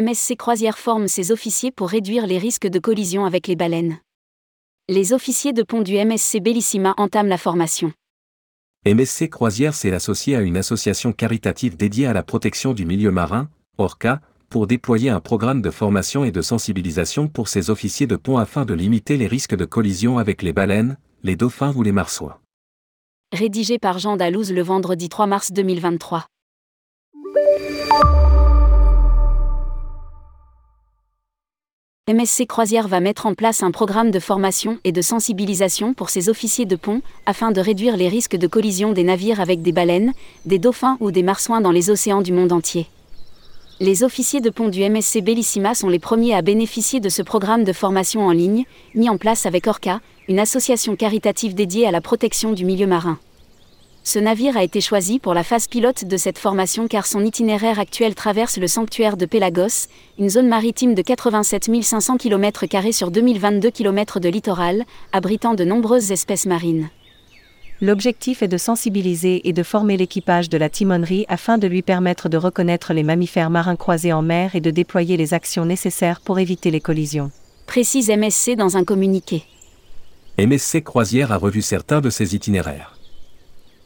MSC Croisière forme ses officiers pour réduire les risques de collision avec les baleines. Les officiers de pont du MSC Bellissima entament la formation. MSC Croisière s'est associé à une association caritative dédiée à la protection du milieu marin, ORCA, pour déployer un programme de formation et de sensibilisation pour ses officiers de pont afin de limiter les risques de collision avec les baleines, les dauphins ou les marsouins. Rédigé par Jean Dalouse le vendredi 3 mars 2023. MSC Croisière va mettre en place un programme de formation et de sensibilisation pour ses officiers de pont, afin de réduire les risques de collision des navires avec des baleines, des dauphins ou des marsouins dans les océans du monde entier. Les officiers de pont du MSC Bellissima sont les premiers à bénéficier de ce programme de formation en ligne, mis en place avec Orca, une association caritative dédiée à la protection du milieu marin. Ce navire a été choisi pour la phase pilote de cette formation car son itinéraire actuel traverse le sanctuaire de Pelagos, une zone maritime de 87 500 km sur 2022 km de littoral, abritant de nombreuses espèces marines. L'objectif est de sensibiliser et de former l'équipage de la timonerie afin de lui permettre de reconnaître les mammifères marins croisés en mer et de déployer les actions nécessaires pour éviter les collisions. Précise MSC dans un communiqué. MSC Croisière a revu certains de ses itinéraires.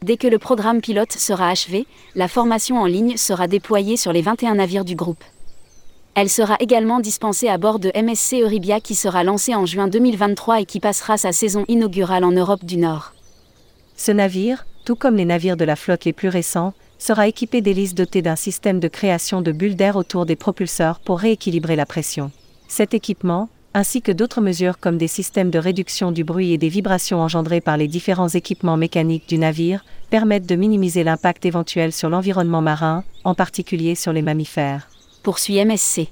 Dès que le programme pilote sera achevé, la formation en ligne sera déployée sur les 21 navires du groupe. Elle sera également dispensée à bord de MSC Euribia qui sera lancé en juin 2023 et qui passera sa saison inaugurale en Europe du Nord. Ce navire, tout comme les navires de la flotte les plus récents, sera équipé d'hélices dotées d'un système de création de bulles d'air autour des propulseurs pour rééquilibrer la pression. Cet équipement, ainsi que d'autres mesures comme des systèmes de réduction du bruit et des vibrations engendrées par les différents équipements mécaniques du navire, permettent de minimiser l'impact éventuel sur l'environnement marin, en particulier sur les mammifères. Poursuit MSC.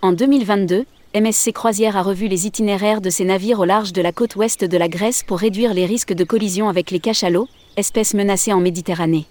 En 2022, MSC Croisière a revu les itinéraires de ses navires au large de la côte ouest de la Grèce pour réduire les risques de collision avec les cachalots, espèces menacées en Méditerranée.